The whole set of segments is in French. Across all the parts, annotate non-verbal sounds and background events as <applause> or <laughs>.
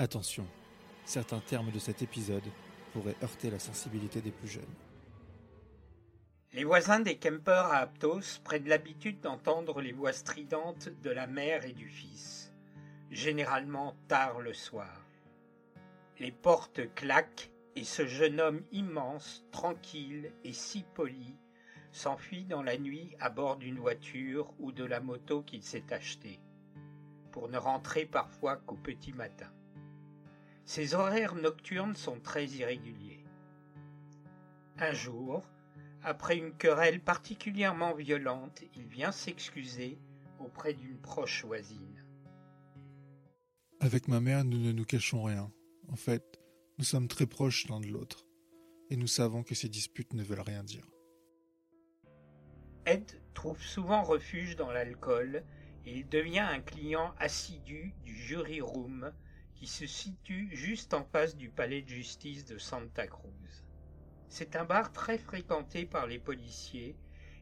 Attention, certains termes de cet épisode pourraient heurter la sensibilité des plus jeunes. Les voisins des Kemper à Aptos prennent l'habitude d'entendre les voix stridentes de la mère et du fils, généralement tard le soir. Les portes claquent et ce jeune homme immense, tranquille et si poli, s'enfuit dans la nuit à bord d'une voiture ou de la moto qu'il s'est achetée, pour ne rentrer parfois qu'au petit matin. Ses horaires nocturnes sont très irréguliers. Un jour, après une querelle particulièrement violente, il vient s'excuser auprès d'une proche voisine. Avec ma mère, nous ne nous cachons rien. En fait, nous sommes très proches l'un de l'autre, et nous savons que ces disputes ne veulent rien dire. Ed trouve souvent refuge dans l'alcool et il devient un client assidu du jury room qui se situe juste en face du palais de justice de Santa Cruz. C'est un bar très fréquenté par les policiers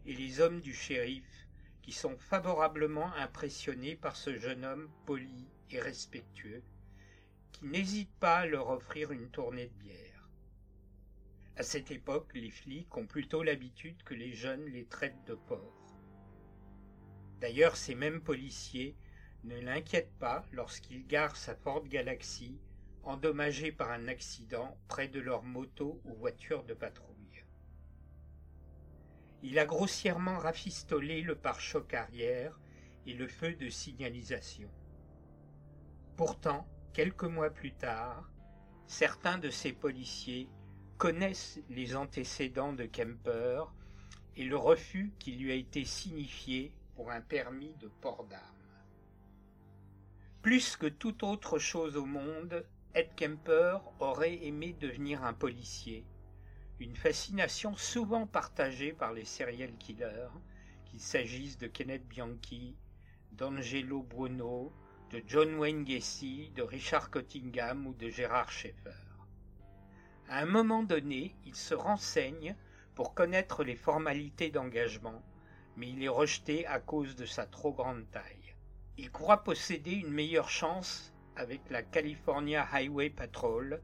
et les hommes du shérif qui sont favorablement impressionnés par ce jeune homme poli et respectueux qui n'hésite pas à leur offrir une tournée de bière. À cette époque, les flics ont plutôt l'habitude que les jeunes les traitent de porcs. D'ailleurs, ces mêmes policiers ne l'inquiète pas lorsqu'il gare sa Ford Galaxy endommagée par un accident près de leur moto ou voiture de patrouille. Il a grossièrement rafistolé le pare-choc arrière et le feu de signalisation. Pourtant, quelques mois plus tard, certains de ces policiers connaissent les antécédents de Kemper et le refus qui lui a été signifié pour un permis de port d'armes. Plus que toute autre chose au monde, Ed Kemper aurait aimé devenir un policier, une fascination souvent partagée par les serial killers, qu'il s'agisse de Kenneth Bianchi, d'Angelo Bruno, de John Wayne Gacy, de Richard Cottingham ou de Gérard Schaeffer. À un moment donné, il se renseigne pour connaître les formalités d'engagement, mais il est rejeté à cause de sa trop grande taille. Il croit posséder une meilleure chance avec la California Highway Patrol,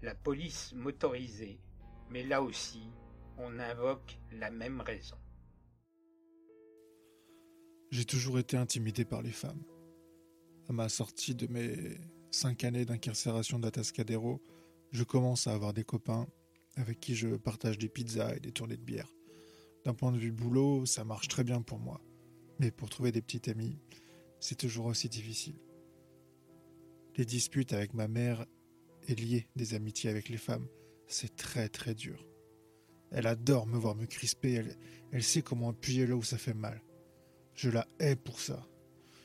la police motorisée, mais là aussi, on invoque la même raison. J'ai toujours été intimidé par les femmes. À ma sortie de mes cinq années d'incarcération d'Atascadero, je commence à avoir des copains avec qui je partage des pizzas et des tournées de bière. D'un point de vue boulot, ça marche très bien pour moi. Mais pour trouver des petites amies, c'est toujours aussi difficile. Les disputes avec ma mère et liées des amitiés avec les femmes, c'est très très dur. Elle adore me voir me crisper, elle, elle sait comment appuyer là où ça fait mal. Je la hais pour ça.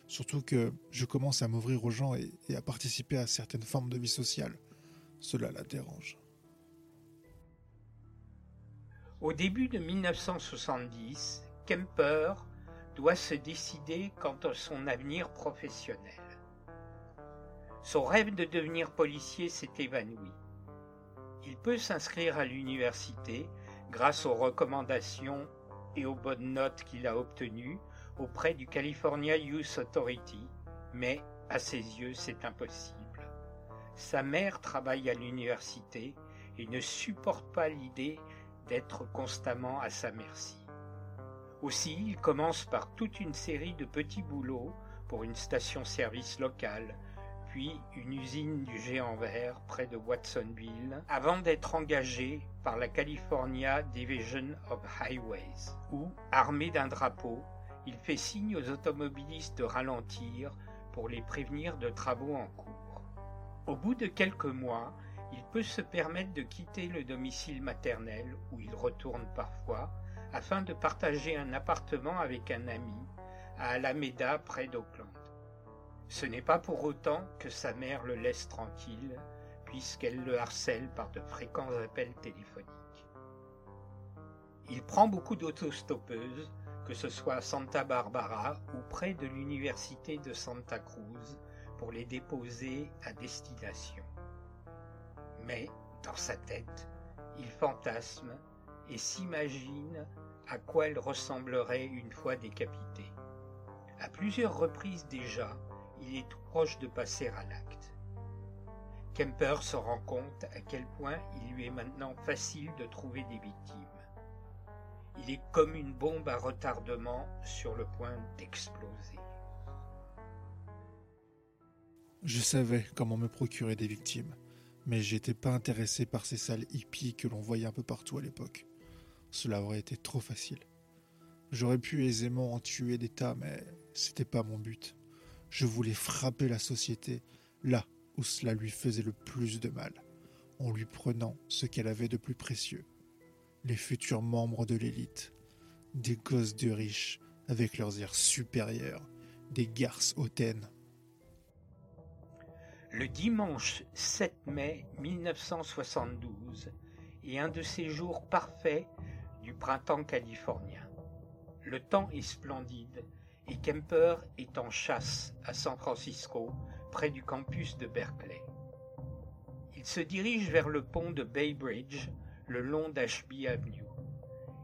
Surtout que je commence à m'ouvrir aux gens et, et à participer à certaines formes de vie sociale. Cela la dérange. Au début de 1970, Kemper doit se décider quant à son avenir professionnel. Son rêve de devenir policier s'est évanoui. Il peut s'inscrire à l'université grâce aux recommandations et aux bonnes notes qu'il a obtenues auprès du California Youth Authority, mais à ses yeux c'est impossible. Sa mère travaille à l'université et ne supporte pas l'idée d'être constamment à sa merci. Aussi, il commence par toute une série de petits boulots pour une station-service locale, puis une usine du géant vert près de Watsonville, avant d'être engagé par la California Division of Highways, où, armé d'un drapeau, il fait signe aux automobilistes de ralentir pour les prévenir de travaux en cours. Au bout de quelques mois, il peut se permettre de quitter le domicile maternel où il retourne parfois afin de partager un appartement avec un ami, à Alameda près d'Auckland. Ce n'est pas pour autant que sa mère le laisse tranquille, puisqu'elle le harcèle par de fréquents appels téléphoniques. Il prend beaucoup d'autostoppeuses, que ce soit à Santa Barbara ou près de l'université de Santa Cruz, pour les déposer à destination. Mais, dans sa tête, il fantasme et s'imagine à quoi elle ressemblerait une fois décapitée. À plusieurs reprises déjà, il est proche de passer à l'acte. Kemper se rend compte à quel point il lui est maintenant facile de trouver des victimes. Il est comme une bombe à retardement sur le point d'exploser. Je savais comment me procurer des victimes, mais j'étais pas intéressé par ces salles hippies que l'on voyait un peu partout à l'époque. Cela aurait été trop facile. J'aurais pu aisément en tuer des tas, mais c'était pas mon but. Je voulais frapper la société là où cela lui faisait le plus de mal, en lui prenant ce qu'elle avait de plus précieux. Les futurs membres de l'élite, des gosses de riches avec leurs airs supérieurs, des garces hautaines. Le dimanche 7 mai 1972 est un de ces jours parfaits du printemps californien. Le temps est splendide et Kemper est en chasse à San Francisco, près du campus de Berkeley. Il se dirige vers le pont de Bay Bridge, le long d'Ashby Avenue.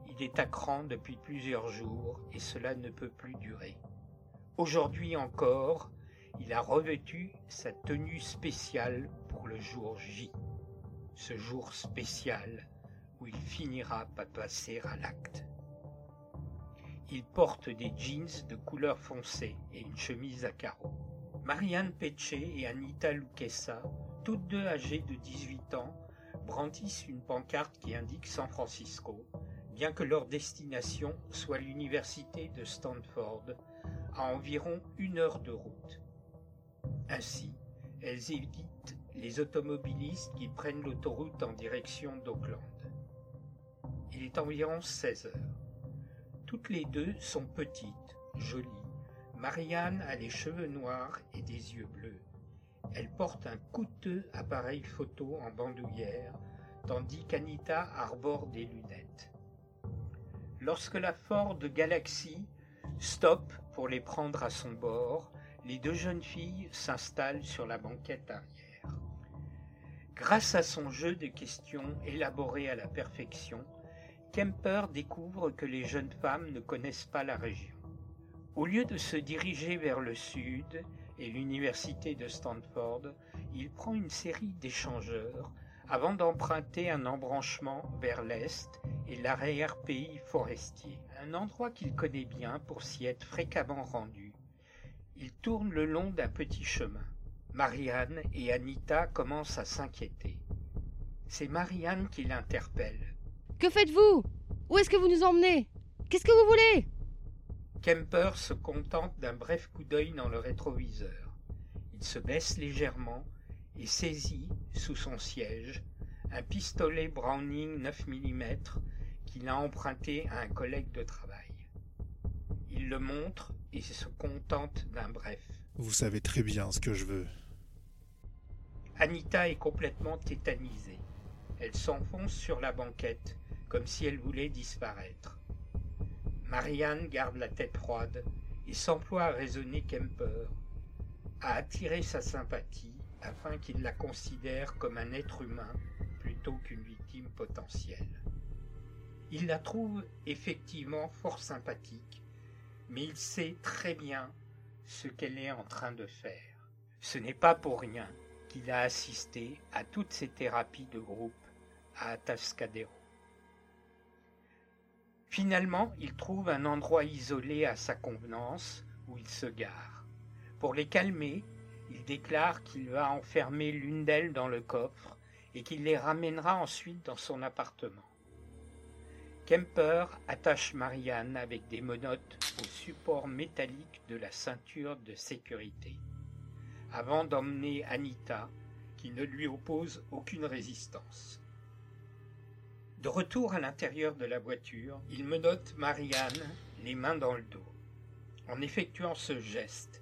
Il est à cran depuis plusieurs jours et cela ne peut plus durer. Aujourd'hui encore, il a revêtu sa tenue spéciale pour le jour J. Ce jour spécial où il finira par passer à l'acte. Il porte des jeans de couleur foncée et une chemise à carreaux. Marianne Peche et Anita Luquesa, toutes deux âgées de 18 ans, brandissent une pancarte qui indique San Francisco, bien que leur destination soit l'université de Stanford, à environ une heure de route. Ainsi, elles évitent les automobilistes qui prennent l'autoroute en direction d'Auckland. Il est environ 16 heures. Toutes les deux sont petites, jolies. Marianne a les cheveux noirs et des yeux bleus. Elle porte un coûteux appareil photo en bandoulière, tandis qu'Anita arbore des lunettes. Lorsque la Ford Galaxy stoppe pour les prendre à son bord, les deux jeunes filles s'installent sur la banquette arrière. Grâce à son jeu de questions élaboré à la perfection, Kemper découvre que les jeunes femmes ne connaissent pas la région. Au lieu de se diriger vers le sud et l'université de Stanford, il prend une série d'échangeurs avant d'emprunter un embranchement vers l'est et l'arrière-pays forestier, un endroit qu'il connaît bien pour s'y être fréquemment rendu. Il tourne le long d'un petit chemin. Marianne et Anita commencent à s'inquiéter. C'est Marianne qui l'interpelle. Que faites-vous? Où est-ce que vous nous emmenez? Qu'est-ce que vous voulez? Kemper se contente d'un bref coup d'œil dans le rétroviseur. Il se baisse légèrement et saisit, sous son siège, un pistolet Browning 9 mm qu'il a emprunté à un collègue de travail. Il le montre et se contente d'un bref. Vous savez très bien ce que je veux. Anita est complètement tétanisée. Elle s'enfonce sur la banquette comme si elle voulait disparaître. Marianne garde la tête froide et s'emploie à raisonner Kemper, à attirer sa sympathie afin qu'il la considère comme un être humain plutôt qu'une victime potentielle. Il la trouve effectivement fort sympathique, mais il sait très bien ce qu'elle est en train de faire. Ce n'est pas pour rien qu'il a assisté à toutes ces thérapies de groupe à Atascadero. Finalement, il trouve un endroit isolé à sa convenance où il se gare. Pour les calmer, il déclare qu'il va enfermer l'une d'elles dans le coffre et qu'il les ramènera ensuite dans son appartement. Kemper attache Marianne avec des menottes au support métallique de la ceinture de sécurité, avant d'emmener Anita, qui ne lui oppose aucune résistance. De retour à l'intérieur de la voiture, il menotte Marianne, les mains dans le dos. En effectuant ce geste,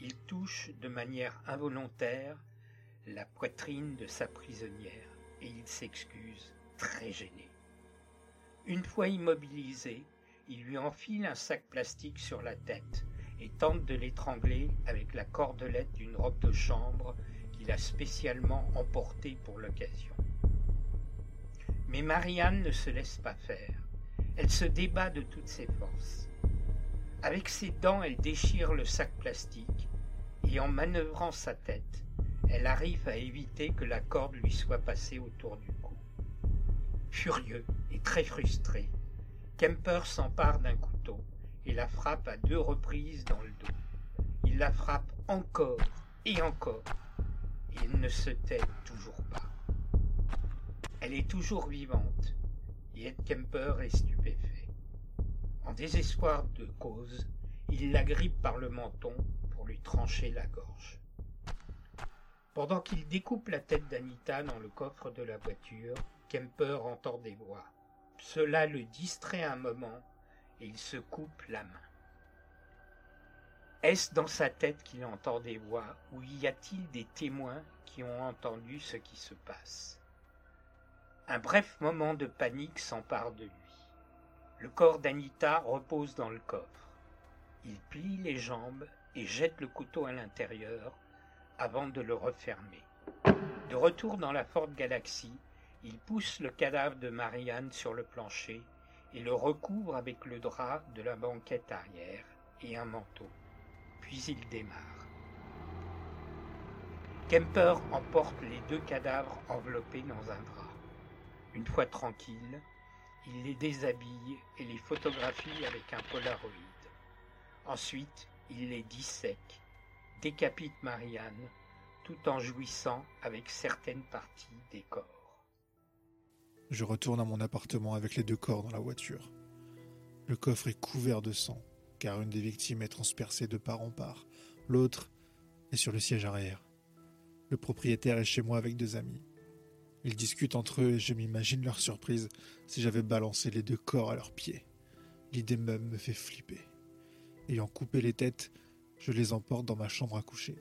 il touche de manière involontaire la poitrine de sa prisonnière et il s'excuse très gêné. Une fois immobilisé, il lui enfile un sac plastique sur la tête et tente de l'étrangler avec la cordelette d'une robe de chambre qu'il a spécialement emportée pour l'occasion. Mais Marianne ne se laisse pas faire. Elle se débat de toutes ses forces. Avec ses dents, elle déchire le sac plastique et en manœuvrant sa tête, elle arrive à éviter que la corde lui soit passée autour du cou. Furieux et très frustré, Kemper s'empare d'un couteau et la frappe à deux reprises dans le dos. Il la frappe encore et encore. Et il ne se tait toujours pas. Elle est toujours vivante et Ed Kemper est stupéfait. En désespoir de cause, il la grippe par le menton pour lui trancher la gorge. Pendant qu'il découpe la tête d'Anita dans le coffre de la voiture, Kemper entend des voix. Cela le distrait un moment et il se coupe la main. Est-ce dans sa tête qu'il entend des voix ou y a-t-il des témoins qui ont entendu ce qui se passe? Un bref moment de panique s'empare de lui. Le corps d'Anita repose dans le coffre. Il plie les jambes et jette le couteau à l'intérieur avant de le refermer. De retour dans la Ford Galaxy, il pousse le cadavre de Marianne sur le plancher et le recouvre avec le drap de la banquette arrière et un manteau. Puis il démarre. Kemper emporte les deux cadavres enveloppés dans un drap. Une fois tranquille, il les déshabille et les photographie avec un polaroid. Ensuite, il les dissèque, décapite Marianne, tout en jouissant avec certaines parties des corps. Je retourne à mon appartement avec les deux corps dans la voiture. Le coffre est couvert de sang, car une des victimes est transpercée de part en part. L'autre est sur le siège arrière. Le propriétaire est chez moi avec deux amis. Ils discutent entre eux et je m'imagine leur surprise si j'avais balancé les deux corps à leurs pieds. L'idée même me fait flipper. Ayant coupé les têtes, je les emporte dans ma chambre à coucher.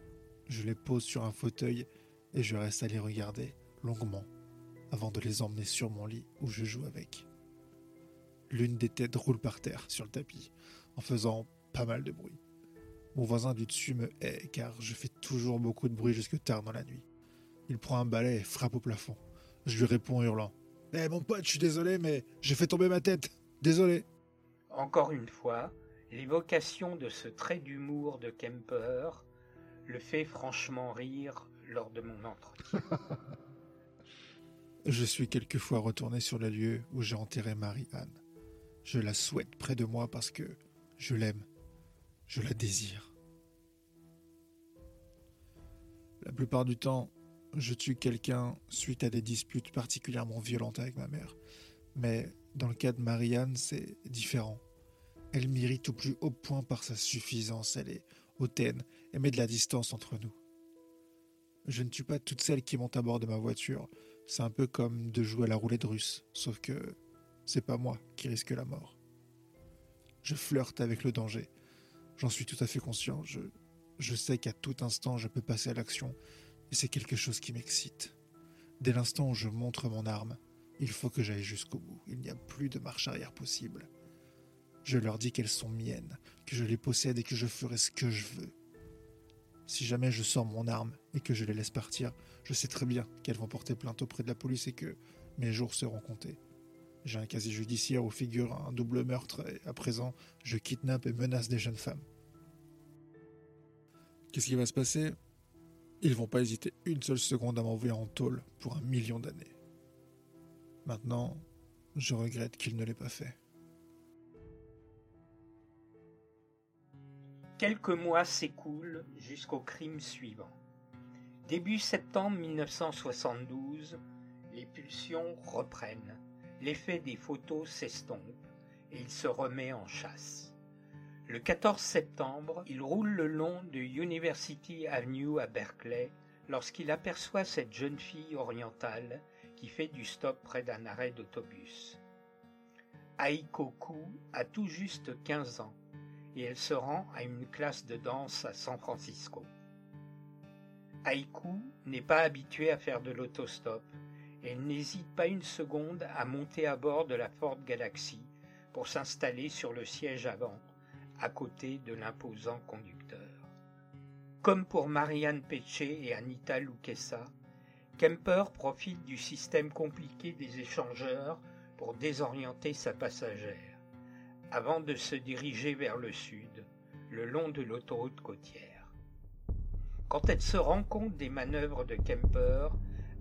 Je les pose sur un fauteuil et je reste à les regarder longuement avant de les emmener sur mon lit où je joue avec. L'une des têtes roule par terre sur le tapis en faisant pas mal de bruit. Mon voisin du dessus me hait car je fais toujours beaucoup de bruit jusque tard dans la nuit. Il prend un balai et frappe au plafond. Je lui réponds en hurlant Eh mon pote, je suis désolé, mais j'ai fait tomber ma tête. Désolé. Encore une fois, l'évocation de ce trait d'humour de Kemper le fait franchement rire lors de mon entretien. <laughs> Je suis quelquefois retourné sur le lieu où j'ai enterré Marie-Anne. Je la souhaite près de moi parce que je l'aime, je la désire. La plupart du temps, je tue quelqu'un suite à des disputes particulièrement violentes avec ma mère. Mais dans le cas de Marianne, c'est différent. Elle m'irrite au plus haut point par sa suffisance, elle est hautaine et met de la distance entre nous. Je ne tue pas toutes celles qui montent à bord de ma voiture, c'est un peu comme de jouer à la roulette russe, sauf que c'est pas moi qui risque la mort. Je flirte avec le danger. J'en suis tout à fait conscient. Je, je sais qu'à tout instant je peux passer à l'action et c'est quelque chose qui m'excite. Dès l'instant où je montre mon arme, il faut que j'aille jusqu'au bout. Il n'y a plus de marche arrière possible. Je leur dis qu'elles sont miennes, que je les possède et que je ferai ce que je veux. Si jamais je sors mon arme et que je les laisse partir, je sais très bien qu'elles vont porter plainte auprès de la police et que mes jours seront comptés. J'ai un casier judiciaire où figure un double meurtre et à présent, je kidnappe et menace des jeunes femmes. Qu'est-ce qui va se passer? Ils vont pas hésiter une seule seconde à m'envoyer en tôle pour un million d'années. Maintenant, je regrette qu'ils ne l'aient pas fait. Quelques mois s'écoulent jusqu'au crime suivant. Début septembre 1972, les pulsions reprennent, l'effet des photos s'estompe et il se remet en chasse. Le 14 septembre, il roule le long de University Avenue à Berkeley lorsqu'il aperçoit cette jeune fille orientale qui fait du stop près d'un arrêt d'autobus. Aikoku a tout juste 15 ans et elle se rend à une classe de danse à San Francisco. Aiko n'est pas habituée à faire de l'autostop et n'hésite pas une seconde à monter à bord de la Ford Galaxy pour s'installer sur le siège avant, à côté de l'imposant conducteur. Comme pour Marianne Peche et Anita Luquesa, Kemper profite du système compliqué des échangeurs pour désorienter sa passagère, avant de se diriger vers le sud, le long de l'autoroute côtière. Quand elle se rend compte des manœuvres de Kemper,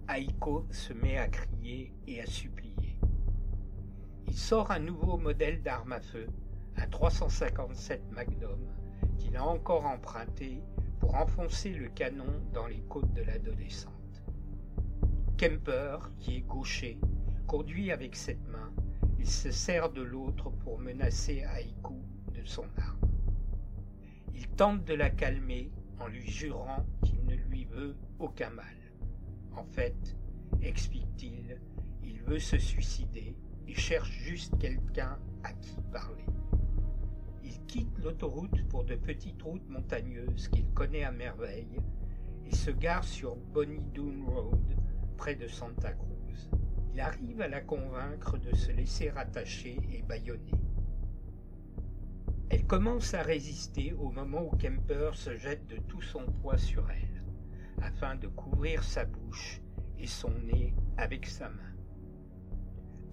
Aiko se met à crier et à supplier. Il sort un nouveau modèle d'arme à feu, un 357 Magnum, qu'il a encore emprunté pour enfoncer le canon dans les côtes de l'adolescente. Kemper, qui est gaucher, conduit avec cette main. Il se sert de l'autre pour menacer Aiko de son arme. Il tente de la calmer en lui jurant qu'il ne lui veut aucun mal. En fait, explique-t-il, il veut se suicider et cherche juste quelqu'un à qui parler. Il quitte l'autoroute pour de petites routes montagneuses qu'il connaît à merveille et se gare sur Bonnie Doon Road, près de Santa Cruz. Il arrive à la convaincre de se laisser rattacher et bâillonner. Elle commence à résister au moment où Kemper se jette de tout son poids sur elle, afin de couvrir sa bouche et son nez avec sa main.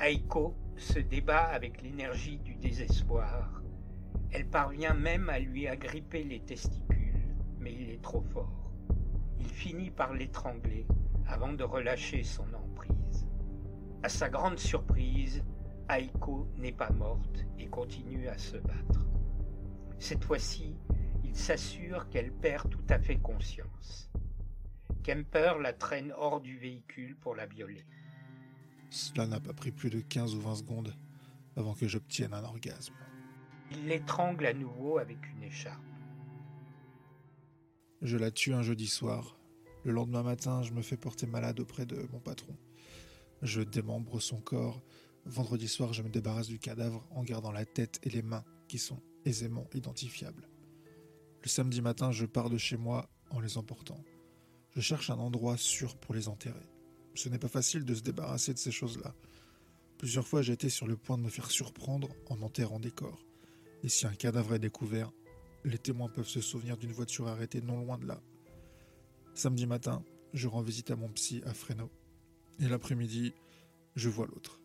Aiko se débat avec l'énergie du désespoir. Elle parvient même à lui agripper les testicules, mais il est trop fort. Il finit par l'étrangler avant de relâcher son emprise. À sa grande surprise, Aiko n'est pas morte et continue à se battre. Cette fois-ci, il s'assure qu'elle perd tout à fait conscience. Kemper la traîne hors du véhicule pour la violer. Cela n'a pas pris plus de 15 ou 20 secondes avant que j'obtienne un orgasme. Il l'étrangle à nouveau avec une écharpe. Je la tue un jeudi soir le lendemain matin, je me fais porter malade auprès de mon patron. Je démembre son corps. Vendredi soir, je me débarrasse du cadavre en gardant la tête et les mains qui sont aisément identifiables. Le samedi matin, je pars de chez moi en les emportant. Je cherche un endroit sûr pour les enterrer. Ce n'est pas facile de se débarrasser de ces choses-là. Plusieurs fois, j'ai été sur le point de me faire surprendre en enterrant des corps. Et si un cadavre est découvert, les témoins peuvent se souvenir d'une voiture arrêtée non loin de là, Samedi matin, je rends visite à mon psy à Fresno. Et l'après-midi, je vois l'autre.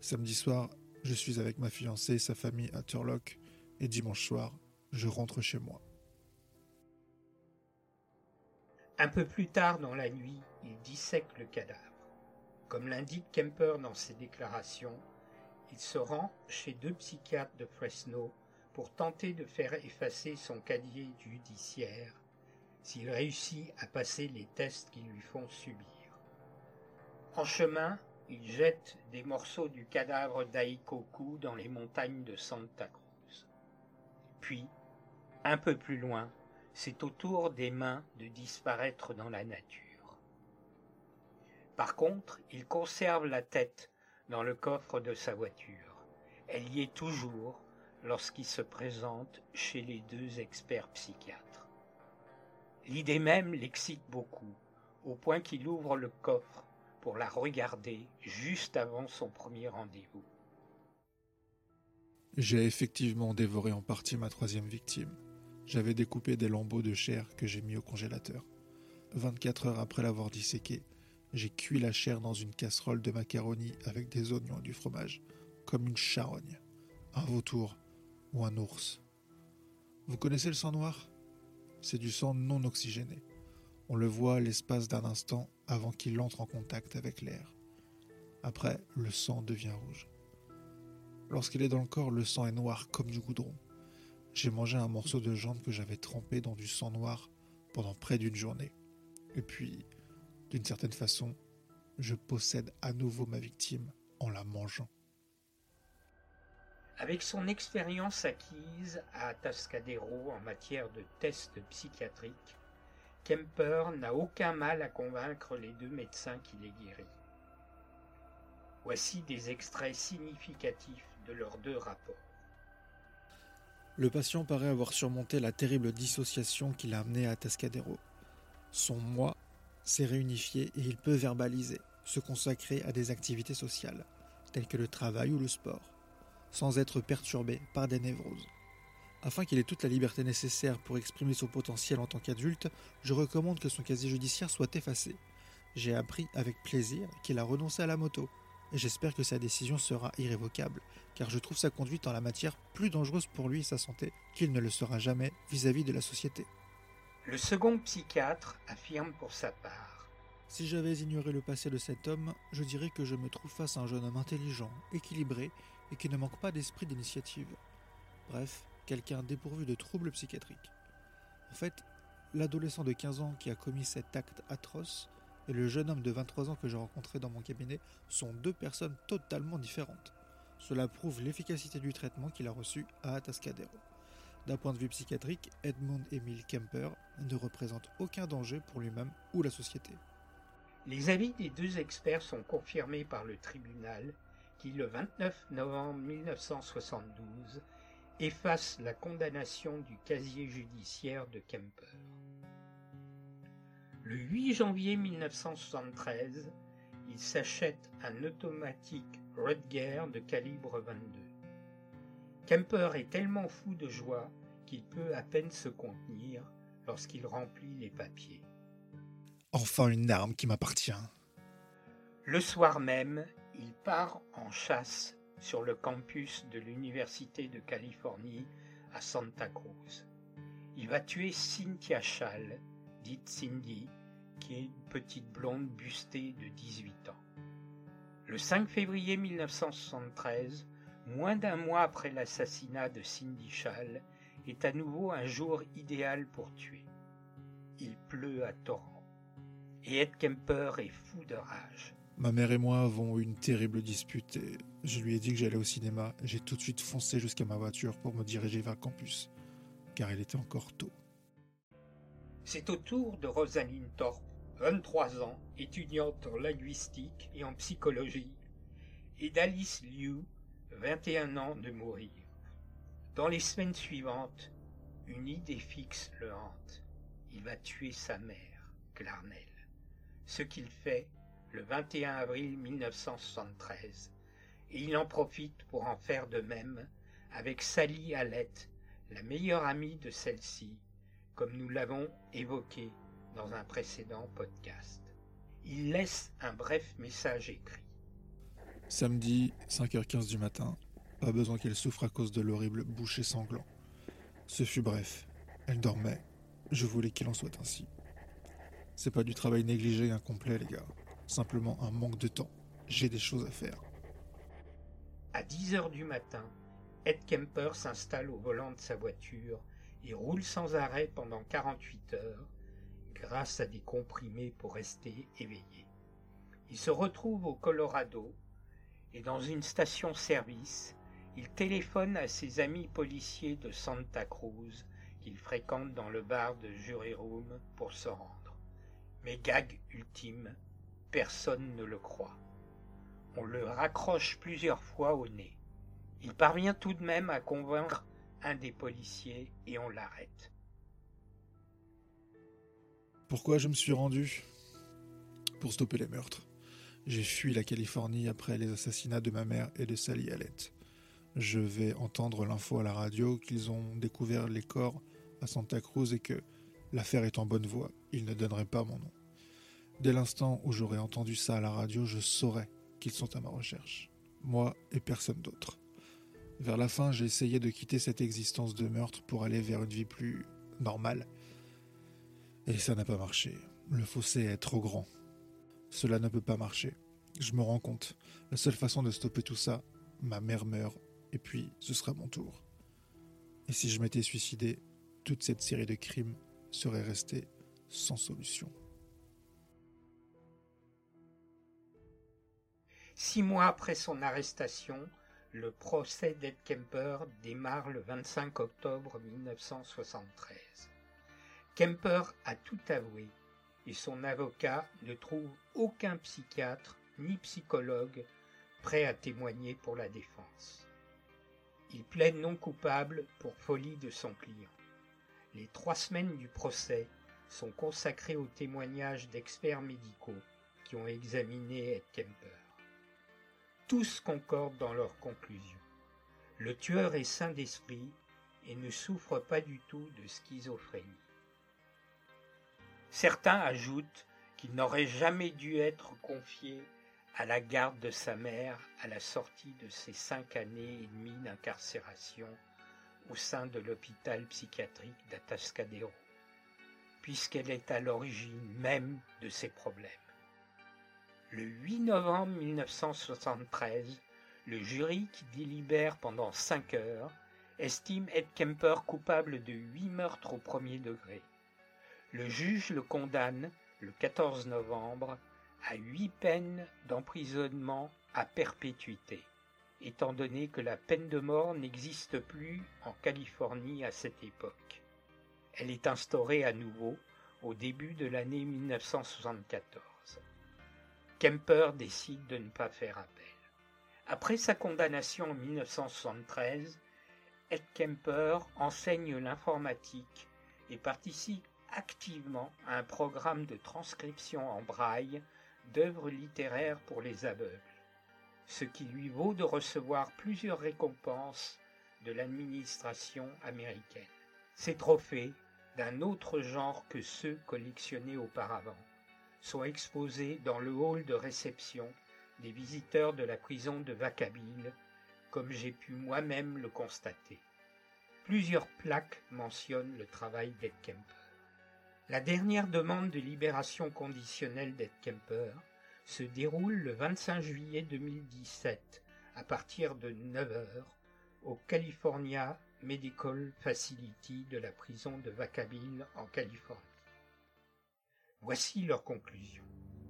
Samedi soir, je suis avec ma fiancée et sa famille à Turlock. Et dimanche soir, je rentre chez moi. Un peu plus tard dans la nuit, il dissèque le cadavre. Comme l'indique Kemper dans ses déclarations, il se rend chez deux psychiatres de Fresno pour tenter de faire effacer son casier judiciaire s'il réussit à passer les tests qu'ils lui font subir. En chemin, il jette des morceaux du cadavre d'Aikoku dans les montagnes de Santa Cruz. Puis, un peu plus loin, c'est au tour des mains de disparaître dans la nature. Par contre, il conserve la tête dans le coffre de sa voiture. Elle y est toujours lorsqu'il se présente chez les deux experts psychiatres. L'idée même l'excite beaucoup, au point qu'il ouvre le coffre pour la regarder juste avant son premier rendez-vous. J'ai effectivement dévoré en partie ma troisième victime. J'avais découpé des lambeaux de chair que j'ai mis au congélateur. 24 heures après l'avoir disséqué, j'ai cuit la chair dans une casserole de macaroni avec des oignons et du fromage, comme une charogne, un vautour ou un ours. Vous connaissez le sang noir? C'est du sang non oxygéné. On le voit l'espace d'un instant avant qu'il entre en contact avec l'air. Après, le sang devient rouge. Lorsqu'il est dans le corps, le sang est noir comme du goudron. J'ai mangé un morceau de jambe que j'avais trempé dans du sang noir pendant près d'une journée. Et puis, d'une certaine façon, je possède à nouveau ma victime en la mangeant. Avec son expérience acquise à Atascadero en matière de tests psychiatriques, Kemper n'a aucun mal à convaincre les deux médecins qui les guérit. Voici des extraits significatifs de leurs deux rapports. Le patient paraît avoir surmonté la terrible dissociation qui l'a amené à Tascadero. Son moi s'est réunifié et il peut verbaliser, se consacrer à des activités sociales, telles que le travail ou le sport, sans être perturbé par des névroses. Afin qu'il ait toute la liberté nécessaire pour exprimer son potentiel en tant qu'adulte, je recommande que son casier judiciaire soit effacé. J'ai appris avec plaisir qu'il a renoncé à la moto, et j'espère que sa décision sera irrévocable, car je trouve sa conduite en la matière plus dangereuse pour lui et sa santé qu'il ne le sera jamais vis-à-vis de la société. Le second psychiatre affirme pour sa part. Si j'avais ignoré le passé de cet homme, je dirais que je me trouve face à un jeune homme intelligent, équilibré et qui ne manque pas d'esprit d'initiative. Bref, quelqu'un dépourvu de troubles psychiatriques. En fait, l'adolescent de 15 ans qui a commis cet acte atroce et le jeune homme de 23 ans que j'ai rencontré dans mon cabinet sont deux personnes totalement différentes. Cela prouve l'efficacité du traitement qu'il a reçu à Atascadero. D'un point de vue psychiatrique, Edmund Emil Kemper ne représente aucun danger pour lui-même ou la société. Les avis des deux experts sont confirmés par le tribunal qui, le 29 novembre 1972, efface la condamnation du casier judiciaire de Kemper. Le 8 janvier 1973, il s'achète un automatique Rudger de calibre 22. Kemper est tellement fou de joie qu'il peut à peine se contenir lorsqu'il remplit les papiers. Enfin une arme qui m'appartient. Le soir même, il part en chasse sur le campus de l'Université de Californie à Santa Cruz. Il va tuer Cynthia Schall, dite Cindy, qui est une petite blonde bustée de 18 ans. Le 5 février 1973, moins d'un mois après l'assassinat de Cindy Schall, est à nouveau un jour idéal pour tuer. Il pleut à torrent. Et Ed Kemper est fou de rage. Ma mère et moi avons eu une terrible dispute et je lui ai dit que j'allais au cinéma. J'ai tout de suite foncé jusqu'à ma voiture pour me diriger vers le campus, car il était encore tôt. C'est au tour de Rosaline Thorpe, 23 ans, étudiante en linguistique et en psychologie, et d'Alice Liu, 21 ans, de mourir. Dans les semaines suivantes, une idée fixe le hante. Il va tuer sa mère, Clarnell. Ce qu'il fait le 21 avril 1973, et il en profite pour en faire de même avec Sally Hallett, la meilleure amie de celle-ci, comme nous l'avons évoqué dans un précédent podcast. Il laisse un bref message écrit. Samedi, 5h15 du matin, pas besoin qu'elle souffre à cause de l'horrible boucher sanglant. Ce fut bref, elle dormait, je voulais qu'il en soit ainsi. C'est pas du travail négligé et incomplet, les gars simplement un manque de temps. J'ai des choses à faire. À 10 heures du matin, Ed Kemper s'installe au volant de sa voiture et roule sans arrêt pendant 48 heures grâce à des comprimés pour rester éveillé. Il se retrouve au Colorado et dans une station-service, il téléphone à ses amis policiers de Santa Cruz qu'il fréquente dans le bar de Jury Room pour se rendre. Mais gag ultime, personne ne le croit. On le raccroche plusieurs fois au nez. Il parvient tout de même à convaincre un des policiers et on l'arrête. Pourquoi je me suis rendu? Pour stopper les meurtres. J'ai fui la Californie après les assassinats de ma mère et de Sally Hallett. Je vais entendre l'info à la radio qu'ils ont découvert les corps à Santa Cruz et que l'affaire est en bonne voie. Ils ne donneraient pas mon nom. Dès l'instant où j'aurai entendu ça à la radio, je saurais qu'ils sont à ma recherche. Moi et personne d'autre. Vers la fin, j'ai essayé de quitter cette existence de meurtre pour aller vers une vie plus normale. Et ça n'a pas marché. Le fossé est trop grand. Cela ne peut pas marcher. Je me rends compte. La seule façon de stopper tout ça, ma mère meurt, et puis ce sera mon tour. Et si je m'étais suicidé, toute cette série de crimes serait restée sans solution. Six mois après son arrestation, le procès d'Ed Kemper démarre le 25 octobre 1973. Kemper a tout avoué et son avocat ne trouve aucun psychiatre ni psychologue prêt à témoigner pour la défense. Il plaide non coupable pour folie de son client. Les trois semaines du procès sont consacrées aux témoignages d'experts médicaux qui ont examiné Ed Kemper. Tous concordent dans leurs conclusions. Le tueur est sain d'esprit et ne souffre pas du tout de schizophrénie. Certains ajoutent qu'il n'aurait jamais dû être confié à la garde de sa mère à la sortie de ses cinq années et demie d'incarcération au sein de l'hôpital psychiatrique d'Atascadero, puisqu'elle est à l'origine même de ses problèmes. Le 8 novembre 1973, le jury qui délibère pendant cinq heures estime Ed Kemper coupable de huit meurtres au premier degré. Le juge le condamne le 14 novembre à huit peines d'emprisonnement à perpétuité, étant donné que la peine de mort n'existe plus en Californie à cette époque. Elle est instaurée à nouveau au début de l'année 1974. Kemper décide de ne pas faire appel. Après sa condamnation en 1973, Ed Kemper enseigne l'informatique et participe activement un programme de transcription en braille d'œuvres littéraires pour les aveugles, ce qui lui vaut de recevoir plusieurs récompenses de l'administration américaine. Ces trophées, d'un autre genre que ceux collectionnés auparavant, sont exposés dans le hall de réception des visiteurs de la prison de Vacaville, comme j'ai pu moi-même le constater. Plusieurs plaques mentionnent le travail d'Ed Kemper. La dernière demande de libération conditionnelle d'Ed Kemper se déroule le 25 juillet 2017 à partir de 9 h au California Medical Facility de la prison de Vacaville en Californie. Voici leur conclusion.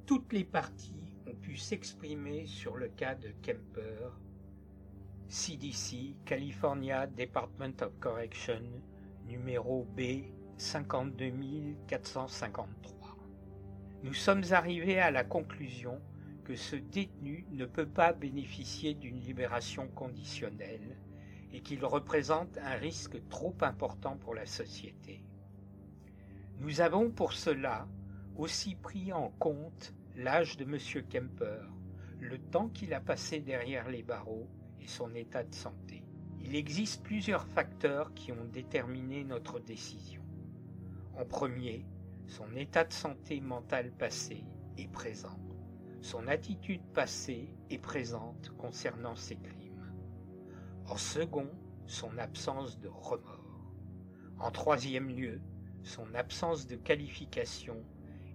Toutes les parties ont pu s'exprimer sur le cas de Kemper. CDC, California Department of Correction, numéro B 52453. Nous sommes arrivés à la conclusion que ce détenu ne peut pas bénéficier d'une libération conditionnelle et qu'il représente un risque trop important pour la société. Nous avons pour cela aussi pris en compte l'âge de M. Kemper, le temps qu'il a passé derrière les barreaux et son état de santé. Il existe plusieurs facteurs qui ont déterminé notre décision. En premier, son état de santé mentale passé et présent, son attitude passée et présente concernant ses crimes. En second, son absence de remords. En troisième lieu, son absence de qualification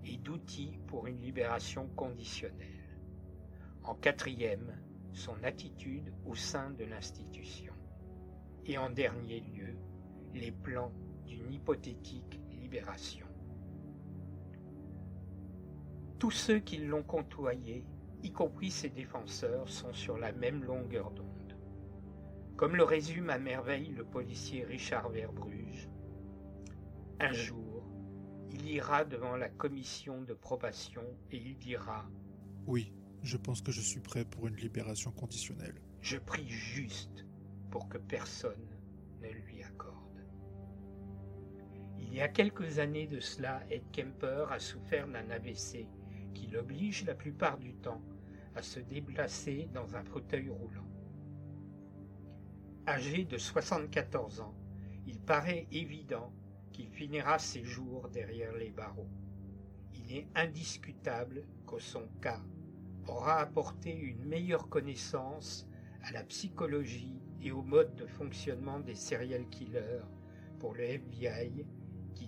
et d'outils pour une libération conditionnelle. En quatrième, son attitude au sein de l'institution. Et en dernier lieu, les plans d'une hypothétique libération. Tous ceux qui l'ont côtoyé, y compris ses défenseurs, sont sur la même longueur d'onde. Comme le résume à merveille le policier Richard Verbruge, un jour, il ira devant la commission de probation et il dira Oui, je pense que je suis prêt pour une libération conditionnelle. Je prie juste pour que personne ne lui accorde. Il y a quelques années de cela, Ed Kemper a souffert d'un AVC qui l'oblige la plupart du temps à se déplacer dans un fauteuil roulant. Âgé de 74 ans, il paraît évident qu'il finira ses jours derrière les barreaux. Il est indiscutable que son cas aura apporté une meilleure connaissance à la psychologie et au mode de fonctionnement des serial killers pour le FBI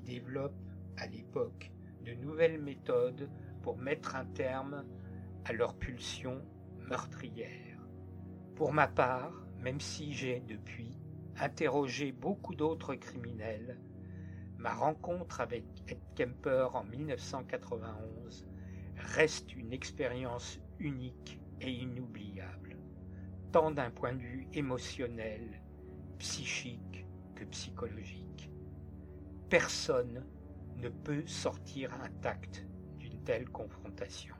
développe à l'époque de nouvelles méthodes pour mettre un terme à leurs pulsions meurtrières. Pour ma part, même si j'ai depuis interrogé beaucoup d'autres criminels, ma rencontre avec Ed Kemper en 1991 reste une expérience unique et inoubliable, tant d'un point de vue émotionnel, psychique que psychologique. Personne ne peut sortir intact d'une telle confrontation.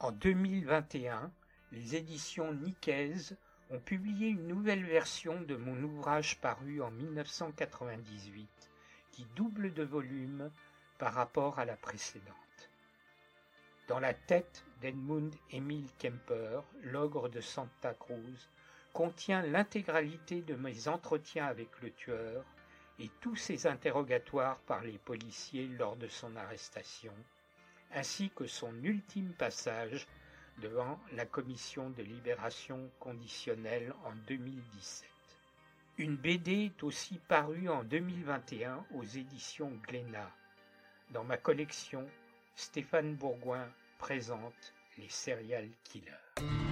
En 2021, les éditions Nicaise ont publié une nouvelle version de mon ouvrage paru en 1998 qui double de volume par rapport à la précédente. Dans la tête d'Edmund Emil Kemper, l'ogre de Santa Cruz, contient l'intégralité de mes entretiens avec le tueur et tous ses interrogatoires par les policiers lors de son arrestation, ainsi que son ultime passage devant la commission de libération conditionnelle en 2017. Une BD est aussi parue en 2021 aux éditions Glénat. Dans ma collection, Stéphane Bourgoin présente Les Serial Killers.